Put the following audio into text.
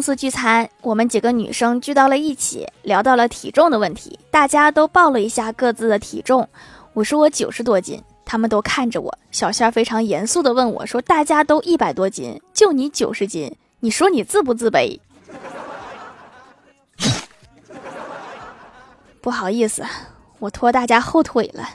公司聚餐，我们几个女生聚到了一起，聊到了体重的问题，大家都报了一下各自的体重。我说我九十多斤，他们都看着我。小仙非常严肃的问我说：“大家都一百多斤，就你九十斤，你说你自不自卑？” 不好意思，我拖大家后腿了。